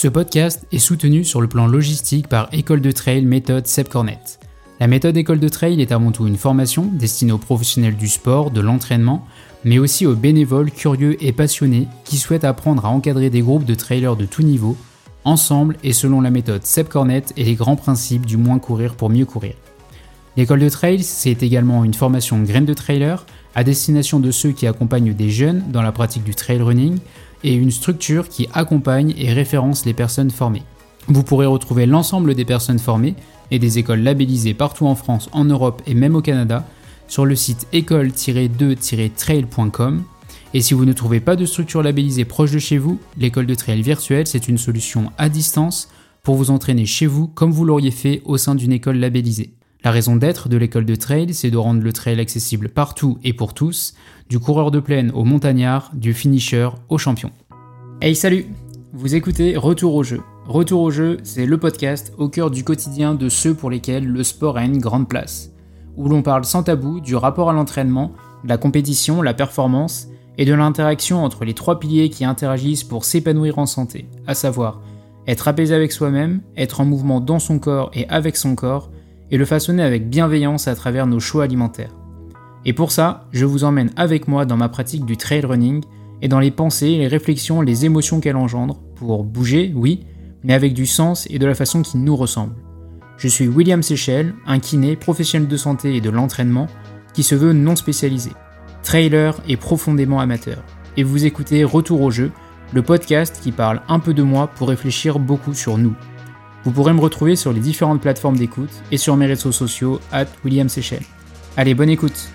Ce podcast est soutenu sur le plan logistique par École de Trail méthode Seb Cornet. La méthode École de Trail est avant tout une formation destinée aux professionnels du sport, de l'entraînement, mais aussi aux bénévoles curieux et passionnés qui souhaitent apprendre à encadrer des groupes de trailers de tout niveau, ensemble et selon la méthode Seb Cornet et les grands principes du moins courir pour mieux courir. L'école de trail, c'est également une formation graine de trailer à destination de ceux qui accompagnent des jeunes dans la pratique du trail running et une structure qui accompagne et référence les personnes formées. Vous pourrez retrouver l'ensemble des personnes formées et des écoles labellisées partout en France, en Europe et même au Canada sur le site école-2-trail.com. Et si vous ne trouvez pas de structure labellisée proche de chez vous, l'école de trail virtuelle, c'est une solution à distance pour vous entraîner chez vous comme vous l'auriez fait au sein d'une école labellisée. La raison d'être de l'école de trail, c'est de rendre le trail accessible partout et pour tous, du coureur de plaine au montagnard, du finisher au champion. Hey salut Vous écoutez Retour au jeu. Retour au jeu, c'est le podcast au cœur du quotidien de ceux pour lesquels le sport a une grande place, où l'on parle sans tabou du rapport à l'entraînement, la compétition, la performance et de l'interaction entre les trois piliers qui interagissent pour s'épanouir en santé, à savoir être apaisé avec soi-même, être en mouvement dans son corps et avec son corps, et le façonner avec bienveillance à travers nos choix alimentaires. Et pour ça, je vous emmène avec moi dans ma pratique du trail running et dans les pensées, les réflexions, les émotions qu'elle engendre, pour bouger, oui, mais avec du sens et de la façon qui nous ressemble. Je suis William Seychelles, un kiné, professionnel de santé et de l'entraînement, qui se veut non spécialisé, trailer et profondément amateur. Et vous écoutez Retour au jeu, le podcast qui parle un peu de moi pour réfléchir beaucoup sur nous. Vous pourrez me retrouver sur les différentes plateformes d'écoute et sur mes réseaux sociaux, at William Seychelles. Allez, bonne écoute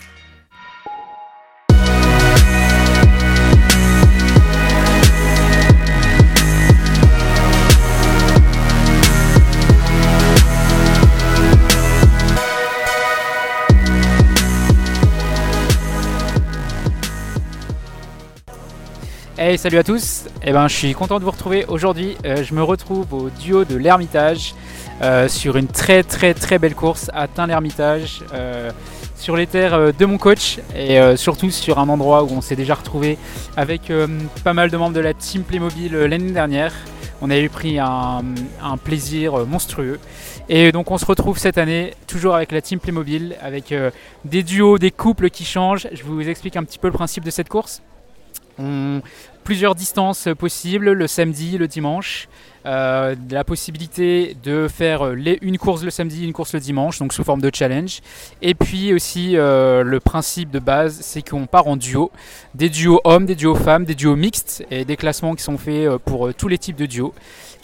Hey salut à tous, eh ben, je suis content de vous retrouver aujourd'hui. Euh, je me retrouve au duo de l'Ermitage euh, sur une très très très belle course à Tain-l'Ermitage euh, sur les terres de mon coach et surtout sur un endroit où on s'est déjà retrouvé avec pas mal de membres de la team Playmobil l'année dernière. On a eu pris un, plaisir monstrueux. Et donc on se retrouve cette année toujours avec la team Playmobil, avec des duos, des couples qui changent. Je vous explique un petit peu le principe de cette course. Plusieurs distances possibles le samedi, le dimanche. Euh, la possibilité de faire les, une course le samedi, une course le dimanche, donc sous forme de challenge. Et puis aussi euh, le principe de base, c'est qu'on part en duo, des duos hommes, des duos femmes, des duos mixtes et des classements qui sont faits euh, pour tous les types de duos.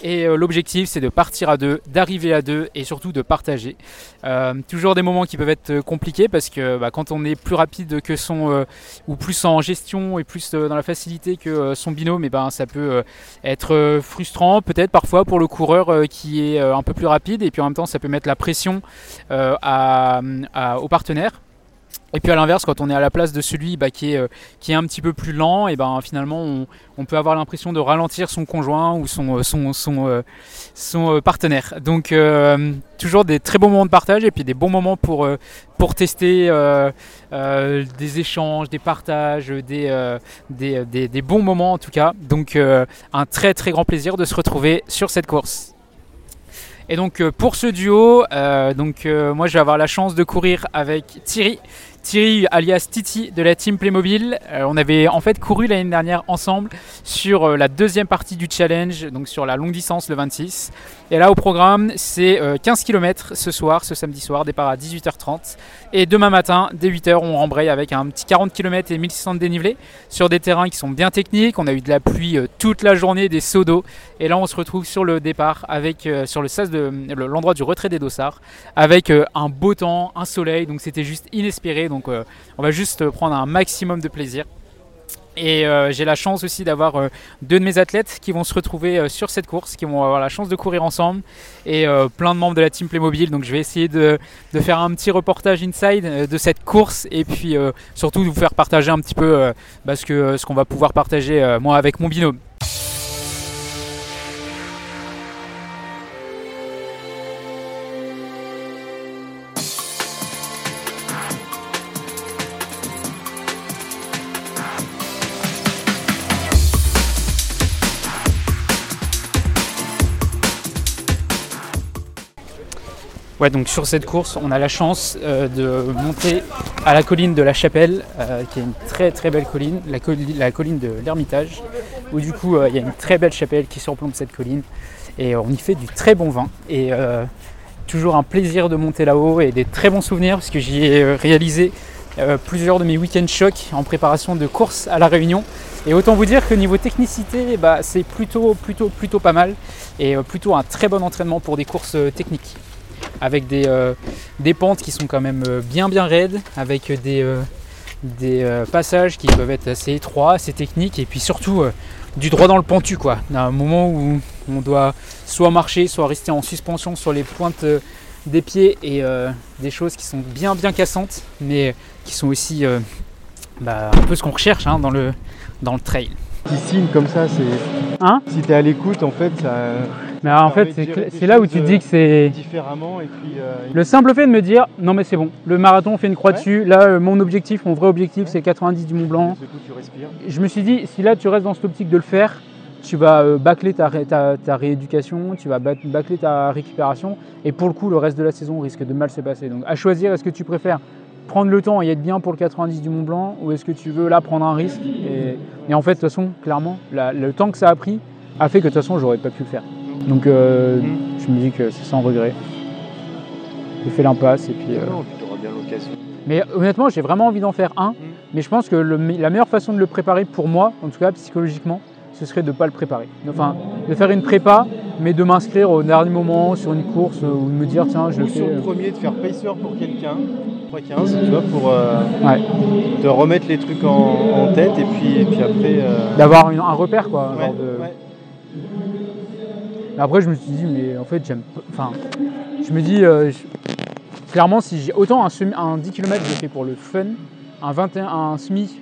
Et euh, l'objectif, c'est de partir à deux, d'arriver à deux et surtout de partager. Euh, toujours des moments qui peuvent être compliqués parce que bah, quand on est plus rapide que son euh, ou plus en gestion et plus dans la facilité que son binôme, eh ben ça peut être frustrant peut-être parfois pour le coureur qui est un peu plus rapide et puis en même temps ça peut mettre la pression à, au partenaire et puis à l'inverse, quand on est à la place de celui bah, qui, est, euh, qui est un petit peu plus lent, et ben finalement on, peut avoir l'impression de ralentir son conjoint ou son, euh, son, son, euh, partenaire. Donc toujours des très bons moments de partage et puis des bons moments pour, pour tester des échanges, des partages, des, des, des, des, bons moments en tout cas. Donc un très très grand plaisir de se retrouver sur cette course. Et donc pour ce duo, donc moi je vais avoir la chance de courir avec Thierry. Thierry alias Titi de la team Playmobil. Euh, on avait en fait couru l'année dernière ensemble sur euh, la deuxième partie du challenge, donc sur la longue distance le 26. Et là au programme c'est 15 euh, km ce soir, ce samedi soir, départ à 18h30. Et demain matin, dès 8h, on rembraye avec un petit 40 km et 1600 de dénivelé sur des terrains qui sont bien techniques. On a eu de la pluie toute la journée, des seaux d'eau. Et là on se retrouve sur le départ sur le de l'endroit du retrait des dossards avec un beau temps, un soleil. Donc c'était juste inespéré. Donc euh, on va juste prendre un maximum de plaisir. Et euh, j'ai la chance aussi d'avoir euh, deux de mes athlètes qui vont se retrouver sur cette course, qui vont avoir la chance de courir ensemble, et plein de membres de la team Playmobil. Donc je vais essayer de, faire un petit reportage inside de cette course, et puis surtout de vous faire partager un petit peu que, ce qu'on va pouvoir partager moi avec mon binôme. Ouais, donc sur cette course, on a la chance euh, de monter à la colline de la Chapelle, euh, qui est une très très belle colline, la, colline de l'Ermitage, où du coup euh, il y a une très belle chapelle qui surplombe cette colline, et on y fait du très bon vin. Et toujours un plaisir de monter là-haut et des très bons souvenirs, parce que j'y ai réalisé plusieurs de mes week-ends chocs en préparation de courses à la Réunion. Et autant vous dire que niveau technicité, bah, c'est plutôt plutôt plutôt pas mal et plutôt un très bon entraînement pour des courses techniques avec des, euh, des, pentes qui sont quand même euh, bien bien raides, avec des, euh, des passages qui peuvent être assez étroits, assez techniques, et puis surtout du droit dans le pentu quoi. Un moment où on doit soit marcher, soit rester en suspension sur les pointes des pieds et des choses qui sont bien bien cassantes, mais qui sont aussi bah, un peu ce qu'on recherche hein, dans, le, dans le trail. Qui signe comme ça, c'est. Hein? Si tu es à l'écoute, en fait, ça. Mais en fait, c'est là où tu te dis que c'est. Différemment. Et puis, euh, le simple fait de me dire, non mais c'est bon, le marathon, on fait une croix dessus. Là, euh, mon objectif, mon vrai objectif, c'est 90 du Mont Blanc. Je me suis dit, si là tu restes dans cette optique de le faire, tu vas euh, bâcler ta, ta, rééducation, tu vas bâcler ta récupération, et pour le coup, le reste de la saison risque de mal se passer. Donc, à choisir, est-ce que tu préfères prendre le temps et être bien pour le 90 du Mont Blanc, ou est-ce que tu veux là prendre un risque et, en fait, de toute façon, clairement, le temps que ça a pris a fait que de toute façon, j'aurais pas pu le faire. Donc euh, je me dis que c'est sans regret. J'ai fait l'impasse et puis. Euh, bien l'occasion. Mais honnêtement, j'ai vraiment envie d'en faire un. Mm. Mais je pense que la meilleure façon de le préparer pour moi, en tout cas psychologiquement, ce serait de ne pas le préparer. Enfin, de faire une prépa, mais de m'inscrire au dernier moment sur une course ou de me dire tiens, je le fais. Sur le euh. premier, de faire pacer pour quelqu'un, 15, tu vois, pour te remettre les trucs en, tête et puis, et puis après. D'avoir un repère quoi. Après, je me suis dit, mais en fait, j'aime. Enfin, je me dis, euh, clairement, si j'ai autant un, un 10 km, je fais pour le fun, un 21, un semi.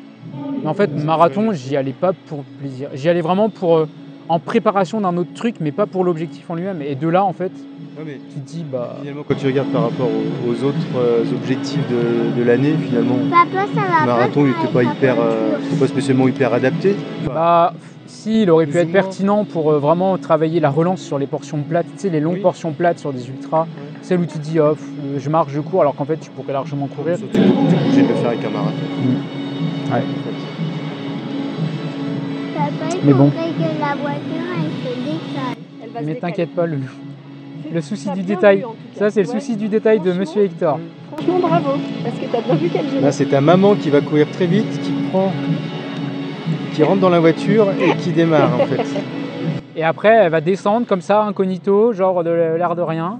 Mais en fait, marathon, j'y allais pas pour plaisir. J'y allais vraiment pour euh, en préparation d'un autre truc, mais pas pour l'objectif en lui-même. Et de là, en fait, tu te dis, bah. Finalement, quand tu regardes par rapport aux, autres euh, objectifs de, l'année, finalement, le marathon, il n'était pas hyper, pas spécialement hyper adapté. Bah, si, il aurait pu être pertinent pour euh, vraiment travailler la relance sur les portions plates, tu sais, les longues portions plates sur des ultras, celles où tu dis oh, je marche, je cours, alors qu'en fait tu pourrais largement courir. Tu es obligé de le faire avec un marathon. Mmh. Ouais. Mais bon. Que la voiture, elle Mais t'inquiète pas, le, le souci du détail. Ça, c'est le souci du détail de Monsieur Hector. Franchement, bravo, parce que t'as bien vu qu'elle Là, c'est ta maman qui va courir très vite, qui prend qui rentre dans la voiture et qui démarre en fait. Et après, elle va descendre comme ça, incognito, genre de l'air de rien.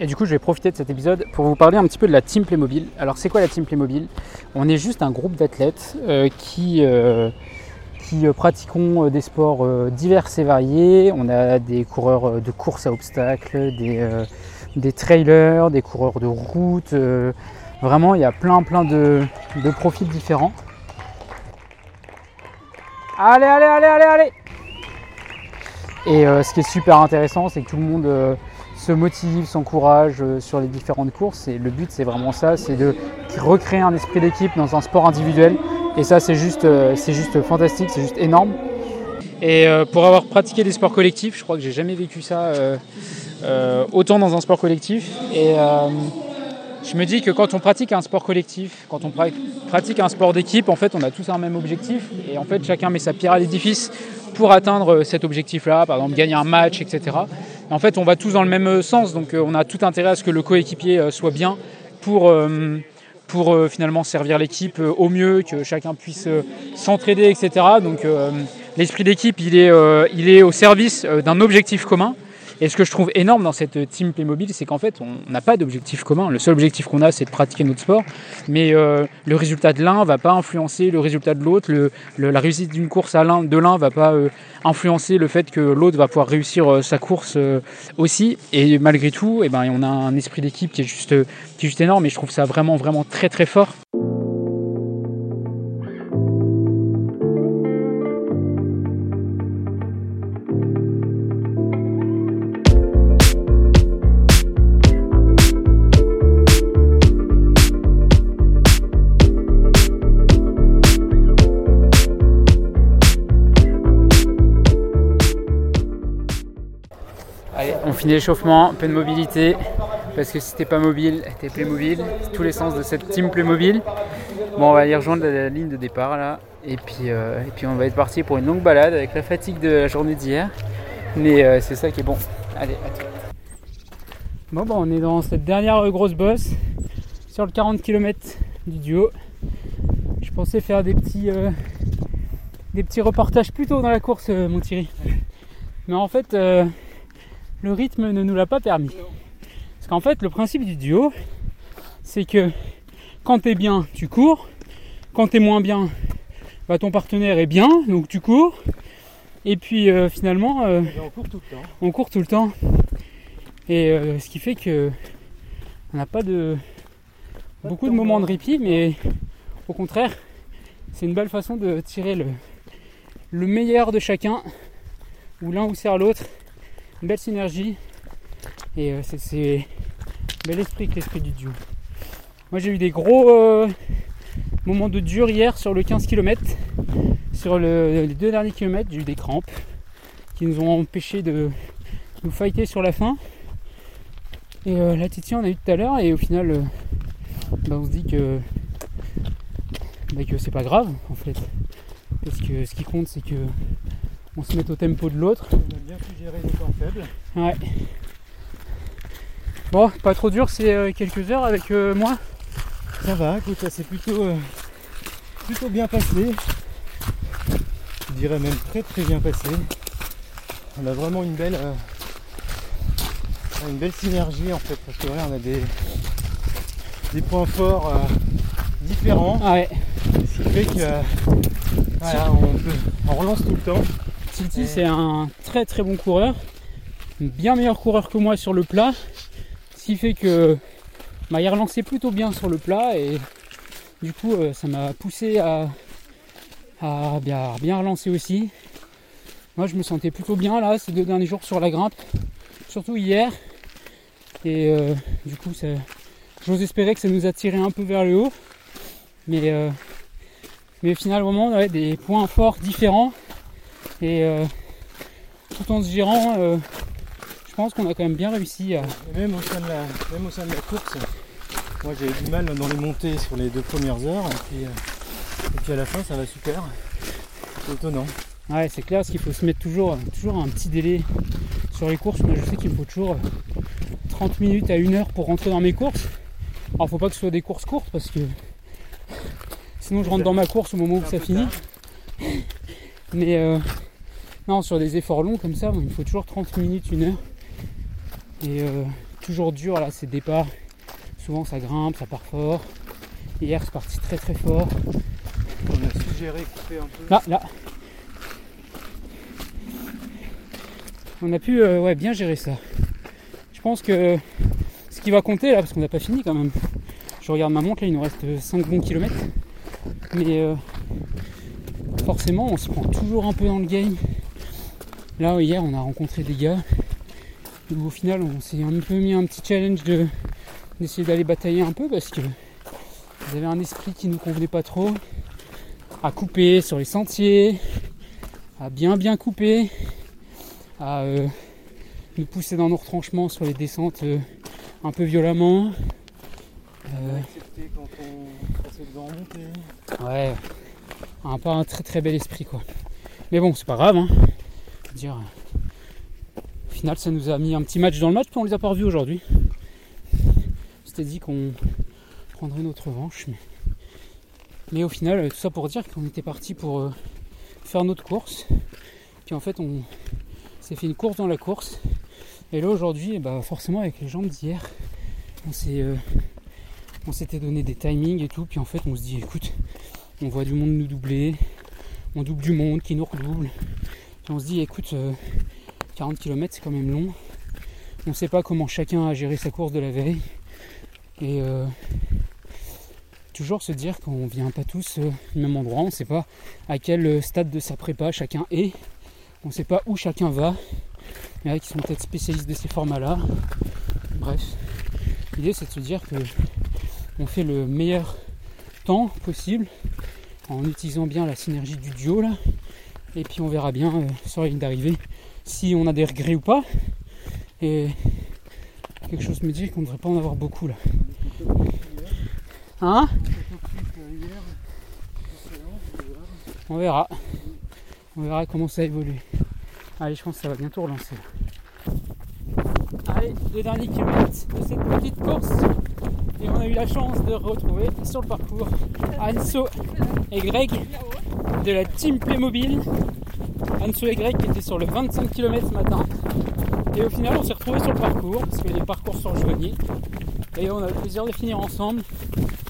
Et du coup, je vais profiter de cet épisode pour vous parler un petit peu de la Team Playmobil. Alors, c'est quoi la Team Playmobil? On est juste un groupe d'athlètes euh, qui, euh, qui euh, pratiquons des sports divers et variés. On a des coureurs de course à obstacles, des, des trailers, des coureurs de route. vraiment, il y a plein, plein de, de profils différents. Allez, allez, allez, allez, allez Et euh, ce qui est super intéressant, c'est que tout le monde euh, se motive, s'encourage euh, sur les différentes courses. Et le but, c'est vraiment ça, c'est de recréer un esprit d'équipe dans un sport individuel. Et ça, c'est juste, fantastique, c'est juste énorme. Et pour avoir pratiqué des sports collectifs, je crois que j'ai jamais vécu ça autant dans un sport collectif. Je me dis que quand on pratique un sport collectif, quand on pratique un sport d'équipe, en fait, on a tous un même objectif. Et en fait, chacun met sa pierre à l'édifice pour atteindre cet objectif-là, par exemple gagner un match, etc. en fait, on va tous dans le même sens. Donc, euh, on a tout intérêt à ce que le coéquipier euh, soit bien pour, euh, pour finalement servir l'équipe au mieux, que chacun puisse s'entraider, etc. Donc, l'esprit d'équipe, il, il est au service d'un objectif commun. Et ce que je trouve énorme dans cette team Playmobil, c'est qu'en fait, on n'a pas d'objectif commun. Le seul objectif qu'on a, c'est de pratiquer notre sport. Mais euh, le résultat de l'un va pas influencer le résultat de l'autre. la réussite d'une course à l'un de l'un va pas euh, influencer le fait que l'autre va pouvoir réussir euh, sa course aussi. Et malgré tout, eh ben, on a un esprit d'équipe qui est juste, qui est juste énorme. Et je trouve ça vraiment, vraiment très, très fort. Peu de mobilité. parce que si t'es pas mobile, t'es Playmobil, tous les sens de cette team Playmobil. Bon, on va aller rejoindre la, ligne de départ là, et puis, euh, et puis on va être parti pour une longue balade avec la fatigue de la journée d'hier. Mais euh, c'est ça qui est bon. Allez, à tout. Bon, bon, on est dans cette dernière grosse bosse sur le 40 km du duo. Je pensais faire des petits, euh, des petits reportages plus tôt dans la course, mon Thierry. Mais en fait, le rythme ne nous l'a pas permis. Parce qu'en fait, le principe du duo, c'est que quand tu es bien, tu cours. Quand tu es moins bien, bah, ton partenaire est bien, donc tu cours. Et puis euh, finalement, euh, on court tout le temps. On court tout le temps. Et euh, ce qui fait que on n'a pas de beaucoup de, moments de répit, mais au contraire, c'est une belle façon de tirer le, le meilleur de chacun, où l'un vous sert l'autre, belle synergie. Et c'est bel esprit que l'esprit du duo. Moi j'ai eu des gros euh, moments de dur hier sur le 15 km. Sur les deux derniers kilomètres, j'ai eu des crampes qui nous ont empêché de nous fighter sur la fin. Et euh, la Titi on a eu tout à l'heure et au final euh, bah, on se dit bah, que c'est pas grave en fait. Parce que ce qui compte c'est que on se mette au tempo de l'autre. On a bien pu gérer les temps faibles. Ouais. Bon, pas trop dur, c'est quelques heures avec moi? Ça va, écoute, ça s'est plutôt, euh, plutôt bien passé. Je dirais même très très bien passé. On a vraiment une belle, euh, une belle synergie en fait, parce que voilà, on a des, des points forts euh, différents. Ah ouais. Ce qui fait que on, relance tout le temps. Titi c'est un très très bon coureur, bien meilleur coureur que moi sur le plat, ce qui fait que bah, il relancé plutôt bien sur le plat et du coup euh, ça m'a poussé à, bien, relancer aussi. Moi je me sentais plutôt bien là ces deux derniers jours sur la grimpe, surtout hier. Et euh, du coup j'ose espérer que ça nous a tiré un peu vers le haut. Mais, euh, mais on avait des points forts différents. Et tout en se gérant je pense qu'on a quand même bien réussi à. même au sein de la, même au sein de la course, moi j'ai eu du mal dans les montées sur les deux premières heures, et puis, à la fin ça va super. C'est étonnant. Ouais, c'est clair, parce qu'il faut se mettre toujours, toujours un petit délai sur les courses. Moi je sais qu'il me faut toujours 30 minutes à 1 heure pour rentrer dans mes courses. Alors faut pas que ce soit des courses courtes parce que sinon je rentre dans ma course au moment où ça finit. Mais euh, non, sur des efforts longs comme ça, il me faut toujours 30 minutes, 1 heure. Et euh, toujours dur là ces départs. Souvent ça grimpe, ça part fort. Hier c'est parti très très fort. On a suggéré couper un peu. Là, là. On a pu euh, ouais, bien gérer ça. Je pense que ce qui va compter là, parce qu'on n'a pas fini quand même. Je regarde ma montre là, il nous reste 5 bons kilomètres. Mais euh, forcément on se prend toujours un peu dans le game. Là hier on a rencontré des gars au final, on s'est un peu mis un petit challenge de, d'essayer d'aller batailler un peu parce que vous avez un esprit qui nous convenait pas trop. À couper sur les sentiers, à bien bien couper, à euh, nous pousser dans nos retranchements sur les descentes euh, un peu violemment. Euh, quand on Ouais, pas un très très bel esprit quoi. Mais bon, c'est pas grave. Hein. dire, final, ça nous a mis un petit match dans le match, puis on les a pas revus aujourd'hui. C'était dit qu'on prendrait notre revanche. Mais... au final, tout ça pour dire qu'on était parti pour euh, faire notre course. Puis en fait, on s'est fait une course dans la course. Et là, aujourd'hui, bah, forcément, avec les jambes d'hier, on s'est. Euh, on s'était donné des timings et tout, puis en fait on se dit écoute, on voit du monde nous doubler, on double du monde qui nous redouble. On se dit écoute, euh, 40 km c'est quand même long. On ne sait pas comment chacun a géré sa course de la veille. Et euh, toujours se dire qu'on vient pas tous euh, au même endroit, on ne sait pas à quel stade de sa prépa chacun est, on ne sait pas où chacun va. Il y en a qui sont peut-être spécialistes de ces formats-là. Bref, l'idée c'est de se dire que on fait le meilleur temps possible en utilisant bien la synergie du duo là. Et puis on verra bien euh, sur ligne d'arrivée si on a des regrets ou pas. Et Quelque chose me dit qu'on ne devrait pas en avoir beaucoup là. Hein? On verra. On verra comment ça évolue. Allez, je pense que ça va bientôt relancer. Allez, deux derniers kilomètres de cette petite course. Et on a eu la chance de retrouver sur le parcours Anso et Greg de la team Playmobil. Anso et Greg qui étaient sur le 25 km ce matin. Et au final, on s'est retrouvés sur le parcours parce que les parcours sont rejoignés. Et on a le plaisir de finir ensemble.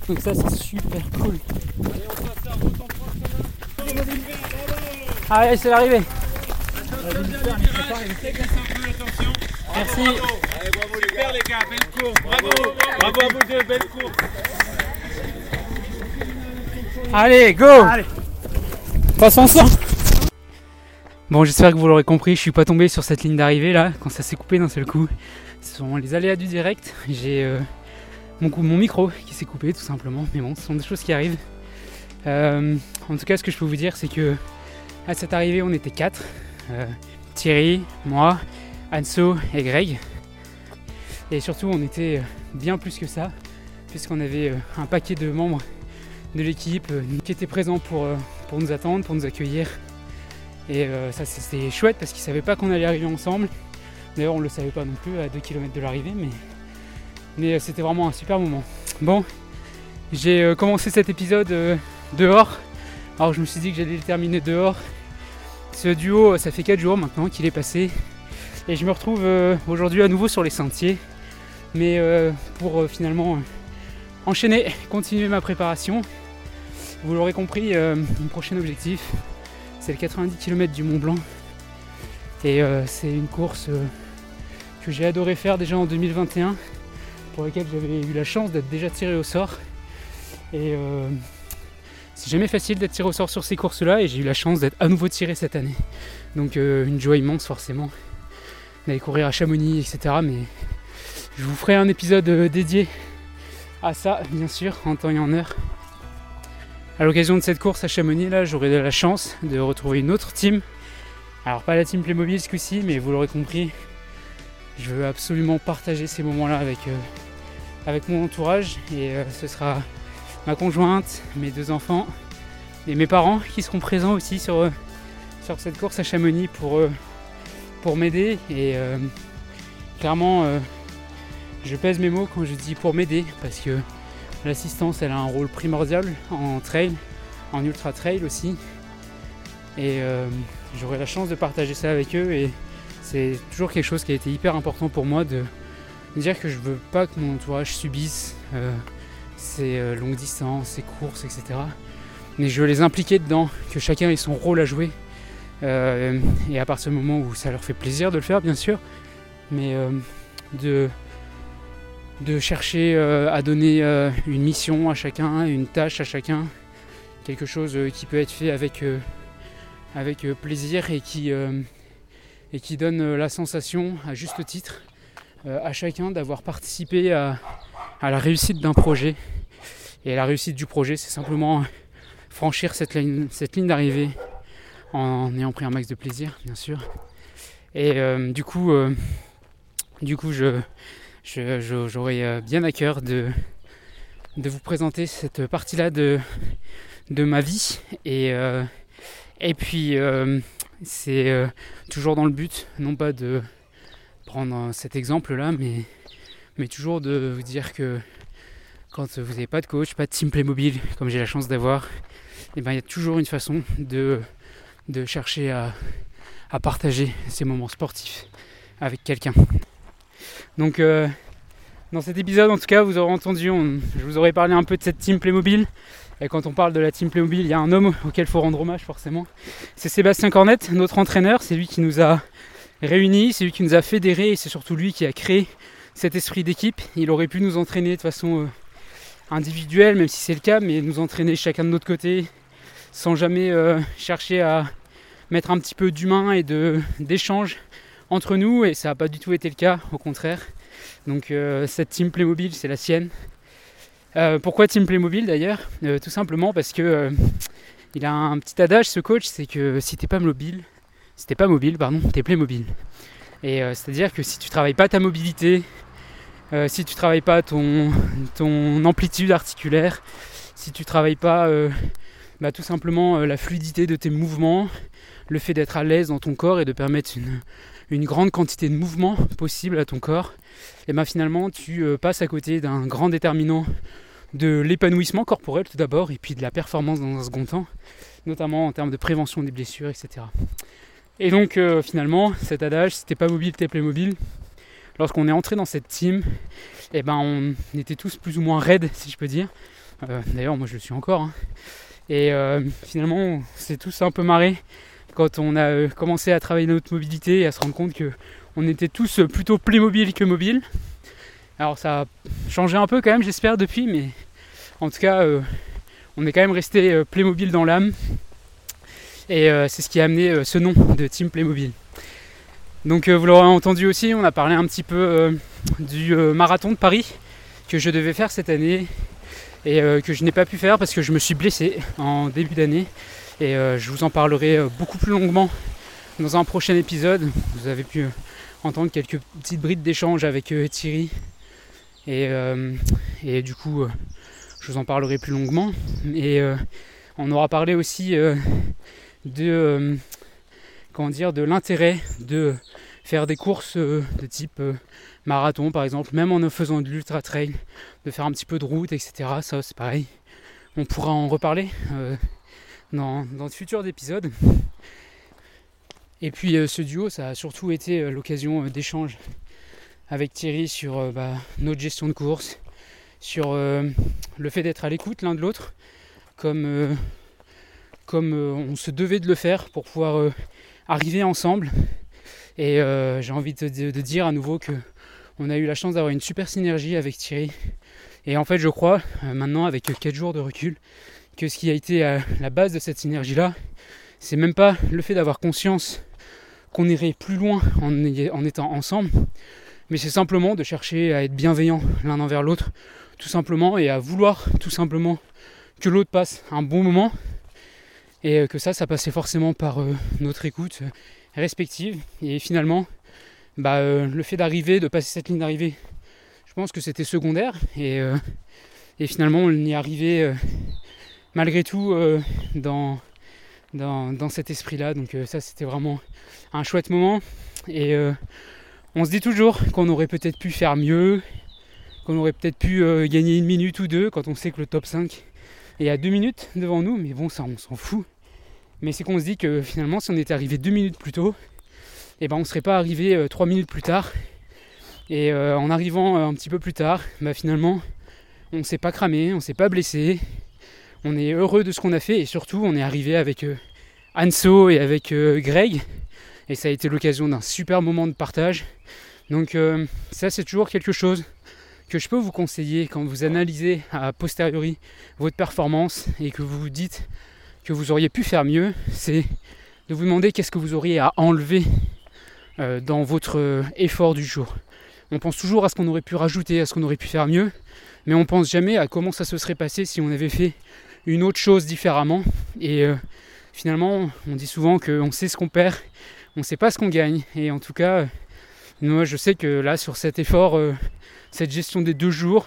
Donc ça, c'est super cool. Allez, c'est l'arrivée. Merci. Allez, bravo Super les gars, belle course, bravo, bravo à vous deux, belle course. Allez, go Passe ensemble Bon, j'espère que vous l'aurez compris, je suis pas tombé sur cette ligne d'arrivée là, quand ça s'est coupé d'un seul coup. Ce sont les aléas du direct. J'ai euh, mon, mon, micro qui s'est coupé tout simplement, mais bon, ce sont des choses qui arrivent. Euh, en tout cas, ce que je peux vous dire, c'est que à cette arrivée, on était quatre. Euh, Thierry, moi, Anso et Greg. Et surtout, on était bien plus que ça, puisqu'on avait un paquet de membres de l'équipe qui étaient présents pour, pour nous attendre, pour nous accueillir. Et ça, c'était chouette parce qu'ils ne savaient pas qu'on allait arriver ensemble. D'ailleurs, on ne le savait pas non plus à 2 km de l'arrivée, mais, mais c'était vraiment un super moment. Bon, j'ai commencé cet épisode dehors. Alors, je me suis dit que j'allais le terminer dehors. Ce duo, ça fait 4 jours maintenant qu'il est passé. Et je me retrouve aujourd'hui à nouveau sur les sentiers. Mais pour finalement enchaîner, continuer ma préparation. Vous l'aurez compris, mon prochain objectif, c'est le 90 km du Mont Blanc. Et c'est une course que j'ai adoré faire déjà en 2021, pour laquelle j'avais eu la chance d'être déjà tiré au sort. Et c'est jamais facile d'être tiré au sort sur ces courses-là, et j'ai eu la chance d'être à nouveau tiré cette année. Donc une joie immense forcément d'aller courir à Chamonix, etc. Mais je vous ferai un épisode dédié à ça, bien sûr, en temps et en heure. À l'occasion de cette course à Chamonix, là, j'aurai la chance de retrouver une autre team. Alors pas la team Playmobil ce coup-ci, mais vous l'aurez compris, je veux absolument partager ces moments-là avec, euh, avec mon entourage. Et euh, ce sera ma conjointe, mes deux enfants et mes parents qui seront présents aussi sur, euh, sur cette course à Chamonix pour, pour m'aider. Et clairement, je pèse mes mots quand je dis pour m'aider parce que l'assistance elle a un rôle primordial en trail, en ultra trail aussi. Et j'aurai la chance de partager ça avec eux et c'est toujours quelque chose qui a été hyper important pour moi de dire que je veux pas que mon entourage subisse euh, ces euh, longues distances, ces courses, etc. Mais je veux les impliquer dedans, que chacun ait son rôle à jouer. Euh, et à partir du moment où ça leur fait plaisir de le faire, bien sûr, mais de, de chercher à donner une mission à chacun, une tâche à chacun, quelque chose qui peut être fait avec, avec plaisir et qui, et qui donne la sensation, à juste titre, à chacun d'avoir participé à, la réussite d'un projet. Et la réussite du projet, c'est simplement franchir cette ligne, cette ligne d'arrivée en ayant pris un max de plaisir, bien sûr. Et du coup, du coup, je, j'aurais bien à cœur de, de vous présenter cette partie-là de, de ma vie. Et, et puis, c'est toujours dans le but, non pas de prendre cet exemple-là, mais, mais toujours de vous dire que quand vous n'avez pas de coach, pas de team Playmobil, comme j'ai la chance d'avoir, eh ben, il y a toujours une façon de, de chercher à, à partager ces moments sportifs avec quelqu'un. Donc euh, dans cet épisode en tout cas vous aurez entendu, je vous aurais parlé un peu de cette team Playmobil. Et quand on parle de la team Playmobil, il y a un homme auquel il faut rendre hommage forcément. C'est Sébastien Cornette, notre entraîneur. C'est lui qui nous a réunis, c'est lui qui nous a fédérés et c'est surtout lui qui a créé cet esprit d'équipe. Il aurait pu nous entraîner de façon euh, individuelle, même si c'est le cas, mais nous entraîner chacun de notre côté sans jamais euh, chercher à mettre un petit peu d'humain et d'échange entre nous. Et ça n'a pas du tout été le cas, au contraire. Donc euh, cette team Playmobil, c'est la sienne. Euh, pourquoi Team Playmobil d'ailleurs? Euh, Tout simplement parce que il a un petit adage ce coach, c'est que si t'es pas mobile, si t'es pas mobile, pardon, t'es Playmobil. Et c'est-à-dire que si tu travailles pas ta mobilité, si tu travailles pas ton, ton amplitude articulaire, si tu travailles pas bah, tout simplement la fluidité de tes mouvements, le fait d'être à l'aise dans ton corps et de permettre une, grande quantité de mouvements possible à ton corps, et ben finalement tu passes à côté d'un grand déterminant de l'épanouissement corporel tout d'abord et puis de la performance dans un second temps, notamment en termes de prévention des blessures, etc. Et donc finalement, cet adage, si t'es pas mobile, t'es mobile lorsqu'on est entré dans cette team, eh ben, on était tous plus ou moins raides, si je peux dire. Euh, d'ailleurs, moi je le suis encore. Hein. Et euh, finalement, on s'est tous un peu marré quand on a euh, commencé à travailler notre mobilité et à se rendre compte qu'on était tous plutôt Playmobil que mobile. Alors ça a changé un peu quand même, j'espère, depuis, mais en tout cas, on est quand même resté Playmobil dans l'âme. Et c'est ce qui a amené ce nom de Team Playmobil. Donc euh, vous l'aurez entendu aussi, on a parlé un petit peu euh, du euh, marathon de Paris que je devais faire cette année et que je n'ai pas pu faire parce que je me suis blessé en début d'année. Et je vous en parlerai beaucoup plus longuement dans un prochain épisode. Vous avez pu entendre quelques petites brides d'échange avec Thierry. Et, et, du coup, je vous en parlerai plus longuement. Et on aura parlé aussi de comment dire, de l'intérêt de faire des courses euh, de type euh, marathon par exemple, même en faisant de l'ultra trail, de faire un petit peu de route, etc. Ça c'est pareil. On pourra en reparler euh, dans, dans de futurs épisodes. Et puis ce duo, ça a surtout été l'occasion d'échanges avec Thierry sur bah, notre gestion de course, sur le fait d'être à l'écoute l'un de l'autre, comme, comme on se devait de le faire pour pouvoir arriver ensemble. Et euh, j'ai envie de, dire à nouveau que on a eu la chance d'avoir une super synergie avec Thierry. Et en fait, je crois, euh, maintenant, avec 4 jours de recul, que ce qui a été à la base de cette synergie-là, c'est même pas le fait d'avoir conscience qu'on irait plus loin en, en étant ensemble, mais c'est simplement de chercher à être bienveillant l'un envers l'autre, tout simplement, et à vouloir tout simplement que l'autre passe un bon moment et euh, que ça, ça passait forcément par euh, notre écoute euh, respective. Et finalement, bah, le fait d'arriver, de passer cette ligne d'arrivée, je pense que c'était secondaire. Et, et, finalement, on y arrivait malgré tout dans, dans, cet esprit-là. Donc ça, c'était vraiment un chouette moment. Et on se dit toujours qu'on aurait peut-être pu faire mieux, qu'on aurait peut-être pu gagner une minute ou deux quand on sait que le top 5 est à deux minutes devant nous. Mais bon, ça, on s'en fout. Mais c'est qu'on se dit que finalement, si on était arrivé deux minutes plus tôt, eh ben, on ne serait pas arrivé euh, trois minutes plus tard. Et euh, en arrivant euh, un petit peu plus tard, bah, finalement, on ne s'est pas cramé, on ne s'est pas blessé. On est heureux de ce qu'on a fait et surtout, on est arrivé avec Anso et avec Greg. Et ça a été l'occasion d'un super moment de partage. Donc ça, c'est toujours quelque chose que je peux vous conseiller quand vous analysez a posteriori votre performance et que vous vous dites que vous auriez pu faire mieux, c'est de vous demander qu'est-ce que vous auriez à enlever euh, dans votre euh, effort du jour. On pense toujours à ce qu'on aurait pu rajouter, à ce qu'on aurait pu faire mieux, mais on pense jamais à comment ça se serait passé si on avait fait une autre chose différemment. Et euh, finalement, on dit souvent qu'on sait ce qu'on perd, on ne sait pas ce qu'on gagne. Et en tout cas, moi je sais que là, sur cet effort, cette gestion des deux jours,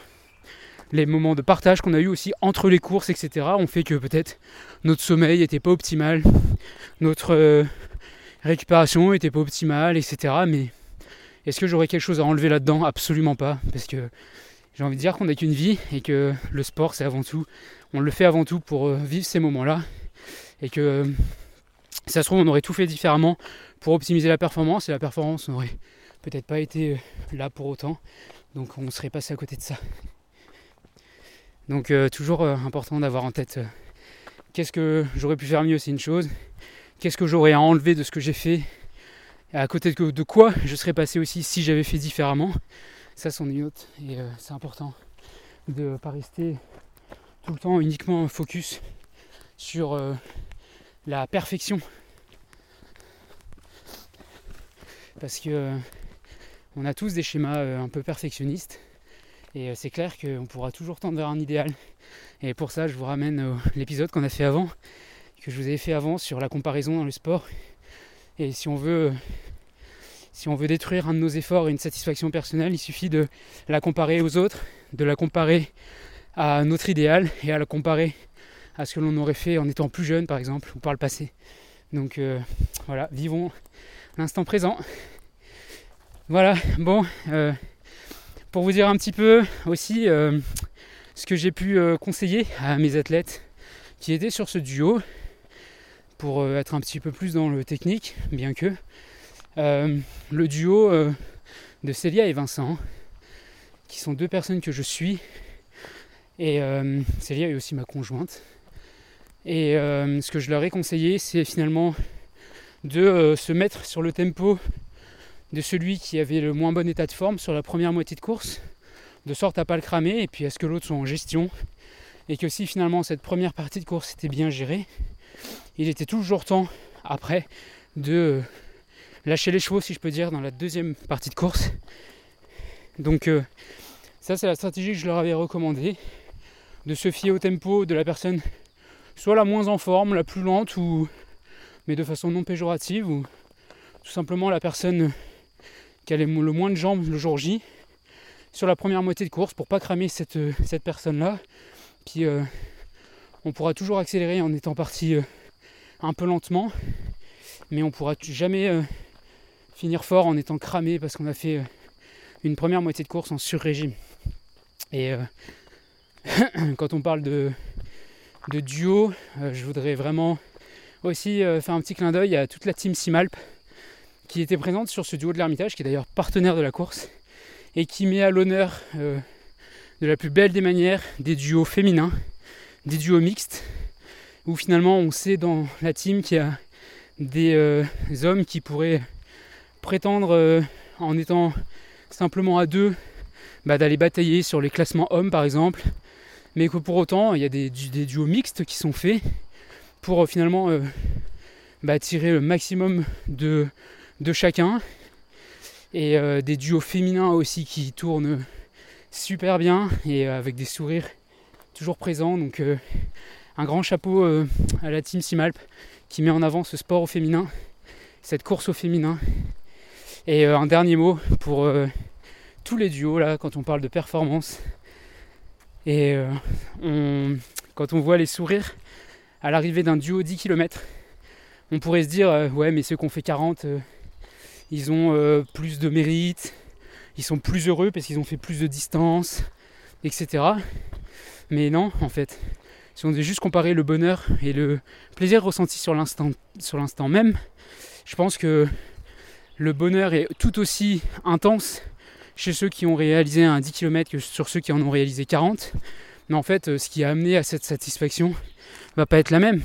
les moments de partage qu'on a eu aussi entre les courses, etc., ont fait que peut-être notre sommeil n'était pas optimal, notre euh, récupération n'était pas optimale, etc. Mais est-ce que j'aurais quelque chose à enlever là-dedans? Absolument pas, parce que j'ai envie de dire qu'on n'a qu'une vie et que le sport, c'est avant tout, on le fait avant tout pour euh, vivre ces moments-là, et que ça se trouve, on aurait tout fait différemment pour optimiser la performance, et la performance n'aurait peut-être pas été euh, là pour autant, donc on serait passé à côté de ça. Donc euh, toujours important d'avoir en tête qu'est-ce que j'aurais pu faire mieux, c'est une chose. Qu'est-ce que j'aurais à enlever de ce que j'ai fait à côté de quoi je serais passé aussi si j'avais fait différemment. Ça c'en une autre et c'est important de ne pas rester tout le temps uniquement focus sur la perfection. Parce que on a tous des schémas un peu perfectionnistes et euh, c'est clair qu'on pourra toujours tendre vers un idéal. Et pour ça, je vous ramène l'épisode qu'on a fait avant, que je vous avais fait avant sur la comparaison dans le sport. Et si on veut, si on veut détruire un de nos efforts et une satisfaction personnelle, il suffit de la comparer aux autres, de la comparer à notre idéal et à la comparer à ce que l'on aurait fait en étant plus jeune par exemple ou par le passé. Donc euh, voilà, vivons l'instant présent. Voilà, bon, euh, pour vous dire un petit peu aussi euh, ce que j'ai pu conseiller à mes athlètes qui étaient sur ce duo, pour être un petit peu plus dans le technique, bien que le duo de Célia et Vincent, qui sont deux personnes que je suis, et Célia est aussi ma conjointe. Et euh, ce que je leur ai conseillé, c'est finalement de euh, se mettre sur le tempo de celui qui avait le moins bon état de forme sur la première moitié de course, de sorte à pas le cramer et puis à ce que l'autre soit en gestion. Et que si finalement cette première partie de course était bien gérée, il était toujours temps après de euh, lâcher les chevaux, si je peux dire, dans la deuxième partie de course. Donc ça c'est la stratégie que je leur avais recommandée, de se fier au tempo de la personne soit la moins en forme, la plus lente, ou mais de façon non péjorative, ou tout simplement la personne qui a le moins de jambes le jour J sur la première moitié de course pour pas cramer cette, cette personne-là. Puis euh, on pourra toujours accélérer en étant parti euh, un peu lentement, mais on pourra jamais euh, finir fort en étant cramé parce qu'on a fait une première moitié de course en sur-régime. Et quand on parle de, duo. Euh, je voudrais vraiment aussi euh, faire un petit clin d'œil à toute la team Simalp qui était présente sur ce duo de l'Ermitage, qui est d'ailleurs partenaire de la course, et qui met à l'honneur euh, de la plus belle des manières des duos féminins, des duos mixtes, où finalement on sait dans la team qu'il y a des hommes qui pourraient prétendre en étant simplement à deux bah, d'aller batailler sur les classements hommes par exemple mais que pour autant il y a des, duos mixtes qui sont faits pour euh, finalement euh, bah, tirer le maximum de, chacun. Et euh, des duos féminins aussi qui tournent super bien et avec des sourires toujours présents. Donc un grand chapeau à la team Simalp qui met en avant ce sport au féminin cette course au féminin. Et un dernier mot pour tous les duos là quand on parle de performance et euh, quand on voit les sourires à l'arrivée d'un duo 10 km, on pourrait se dire euh, ouais mais ceux qui ont fait 40 euh, ils ont plus de mérite, ils sont plus heureux parce qu'ils ont fait plus de distance, etc. Mais non, en fait, si on devait juste comparer le bonheur et le plaisir ressenti sur l'instant, sur l'instant même, je pense que le bonheur est tout aussi intense chez ceux qui ont réalisé un 10 km que sur ceux qui en ont réalisé 40. Mais en fait, euh, ce qui a amené à cette satisfaction va pas être la même.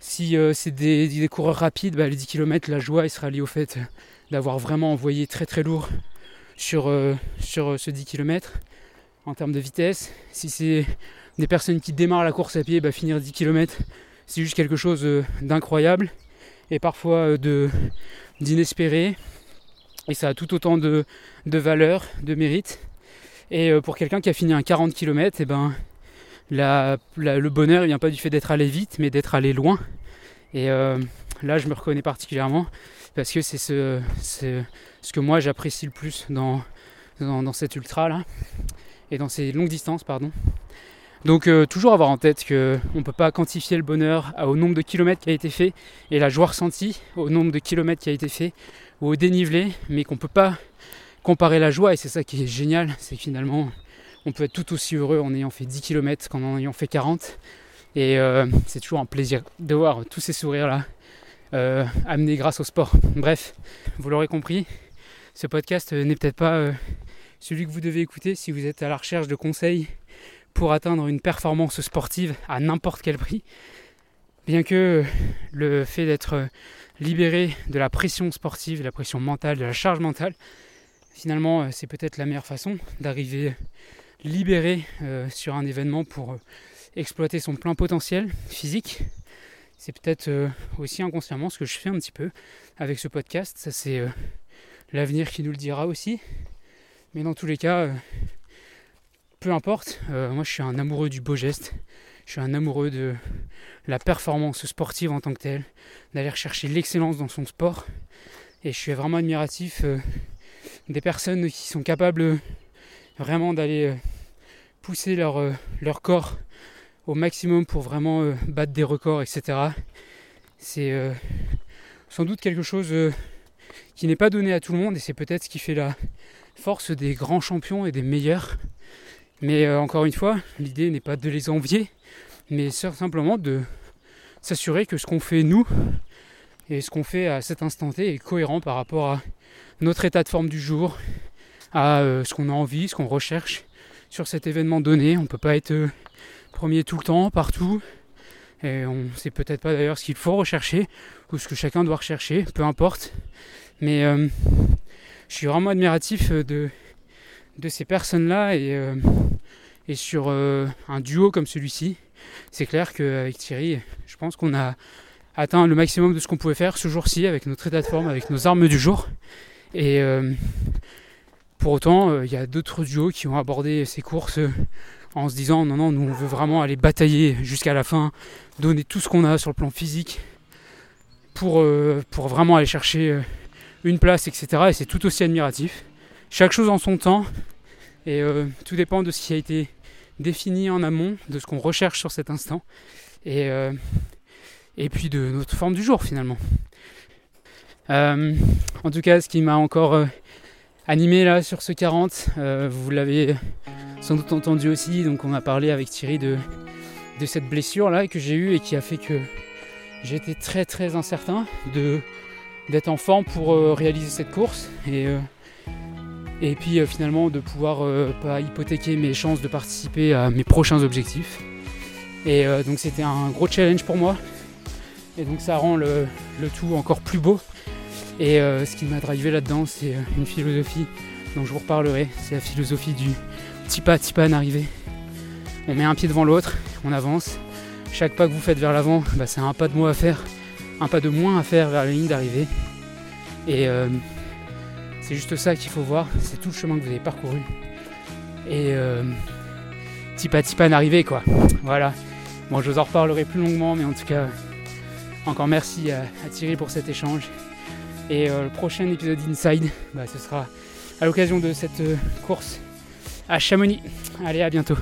Si euh, c'est des, coureurs rapides, bah, les 10 km, la joie sera liée au fait d'avoir vraiment envoyé très très lourd sur, euh, sur ce 10 km en termes de vitesse. Si c'est des personnes qui démarrent la course à pied, bah, finir 10 km, c'est juste quelque chose d'incroyable et parfois d'inespéré. Et ça a tout autant de, de valeur, de mérite. Et euh, pour quelqu'un qui a fini un 40 km, et ben, le bonheur ne vient pas du fait d'être allé vite, mais d'être allé loin. Et euh, là, je me reconnais particulièrement parce que c'est ce, ce, que moi j'apprécie le plus dans, dans, cette ultra là et dans ces longues distances, pardon. Donc euh, toujours avoir en tête qu'on ne peut pas quantifier le bonheur au nombre de kilomètres qui a été fait et la joie ressentie au nombre de kilomètres qui a été fait ou au dénivelé, mais qu'on ne peut pas comparer la joie et c'est ça qui est génial, c'est que finalement on peut être tout aussi heureux en ayant fait 10 km qu'en en ayant fait 40 et euh, c'est toujours un plaisir de voir tous ces sourires là euh, amenés grâce au sport. Bref, vous l'aurez compris, ce podcast n'est peut-être pas celui que vous devez écouter si vous êtes à la recherche de conseils pour atteindre une performance sportive à n'importe quel prix. Bien que le fait d'être libéré de la pression sportive, de la pression mentale, de la charge mentale, finalement euh, c'est peut-être la meilleure façon d'arriver libéré euh, sur un événement pour euh, exploiter son plein potentiel physique. C'est peut-être aussi inconsciemment ce que je fais un petit peu avec ce podcast. Ça c'est l'avenir qui nous le dira aussi. Mais dans tous les cas, peu importe, moi je suis un amoureux du beau geste. Je suis un amoureux de la performance sportive en tant que telle, d'aller chercher l'excellence dans son sport. Et je suis vraiment admiratif euh, des personnes qui sont capables vraiment d'aller pousser leur, leur corps au maximum pour vraiment battre des records, etc. C'est sans doute quelque chose qui n'est pas donné à tout le monde et c'est peut-être ce qui fait la force des grands champions et des meilleurs. Mais encore une fois, l'idée n'est pas de les envier, mais simplement de s'assurer que ce qu'on fait nous et ce qu'on fait à cet instant T est cohérent par rapport à notre état de forme du jour, à euh, ce qu'on a envie, ce qu'on recherche sur cet événement donné. On ne peut pas être euh, premier tout le temps, partout. Et on sait peut-être pas d'ailleurs ce qu'il faut rechercher ou ce que chacun doit rechercher, peu importe. Mais euh, je suis vraiment admiratif de, de ces personnes-là et, et sur un duo comme celui-ci c'est clair qu'avec Thierry, je pense qu'on a atteint le maximum de ce qu'on pouvait faire ce jour-ci avec notre état de forme, avec nos armes du jour. Et euh, pour autant, euh, il y a d'autres duos qui ont abordé ces courses euh, en se disant non, non, nous on veut vraiment aller batailler jusqu'à la fin, donner tout ce qu'on a sur le plan physique pour vraiment aller chercher une place, etc. Et c'est tout aussi admiratif. Chaque chose en son temps. Et tout dépend de ce qui a été défini en amont de ce qu'on recherche sur cet instant. Et, euh, et puis de notre forme du jour finalement. Euh, en tout cas, ce qui m'a encore euh, animé là sur ce 40, vous l'avez sans doute entendu aussi, donc on a parlé avec Thierry de, de cette blessure là que j'ai eue et qui a fait que j'étais très très incertain d'être en forme pour réaliser cette course. Et et puis euh, finalement de pouvoir euh, pas hypothéquer mes chances de participer à mes prochains objectifs. Et euh, donc c'était un gros challenge pour moi. Et donc ça rend le, tout encore plus beau. Et ce qui m'a drivé là-dedans, c'est une philosophie dont je vous reparlerai. C'est la philosophie du petit pas, petit pas en arrivée. On met un pied devant l'autre, on avance. Chaque pas que vous faites vers l'avant, bah, c'est un pas de moins à faire, un pas de moins à faire vers la ligne d'arrivée. Et c'est juste ça qu'il faut voir, c'est tout le chemin que vous avez parcouru. Et euh, petit pas petit pas d'arrivée quoi. Voilà. Bon je vous en reparlerai plus longuement mais en tout cas encore merci à, Thierry pour cet échange. Et euh, le prochain épisode d'Inside, bah, ce sera à l'occasion de cette euh, course à Chamonix. Allez à bientôt.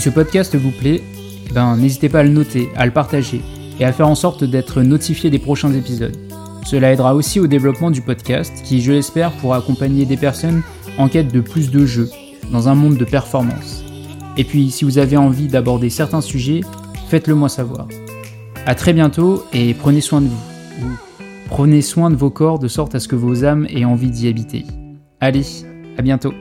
Si ce podcast vous plaît, eh ben, n'hésitez pas à le noter, à le partager et à faire en sorte d'être notifié des prochains épisodes. Cela aidera aussi au développement du podcast qui, je l'espère, pourra accompagner des personnes en quête de plus de jeux dans un monde de performance. Et puis, si vous avez envie d'aborder certains sujets, faites-le moi savoir. A très bientôt et prenez soin de vous. Prenez soin de vos corps de sorte à ce que vos âmes aient envie d'y habiter. Allez, à bientôt.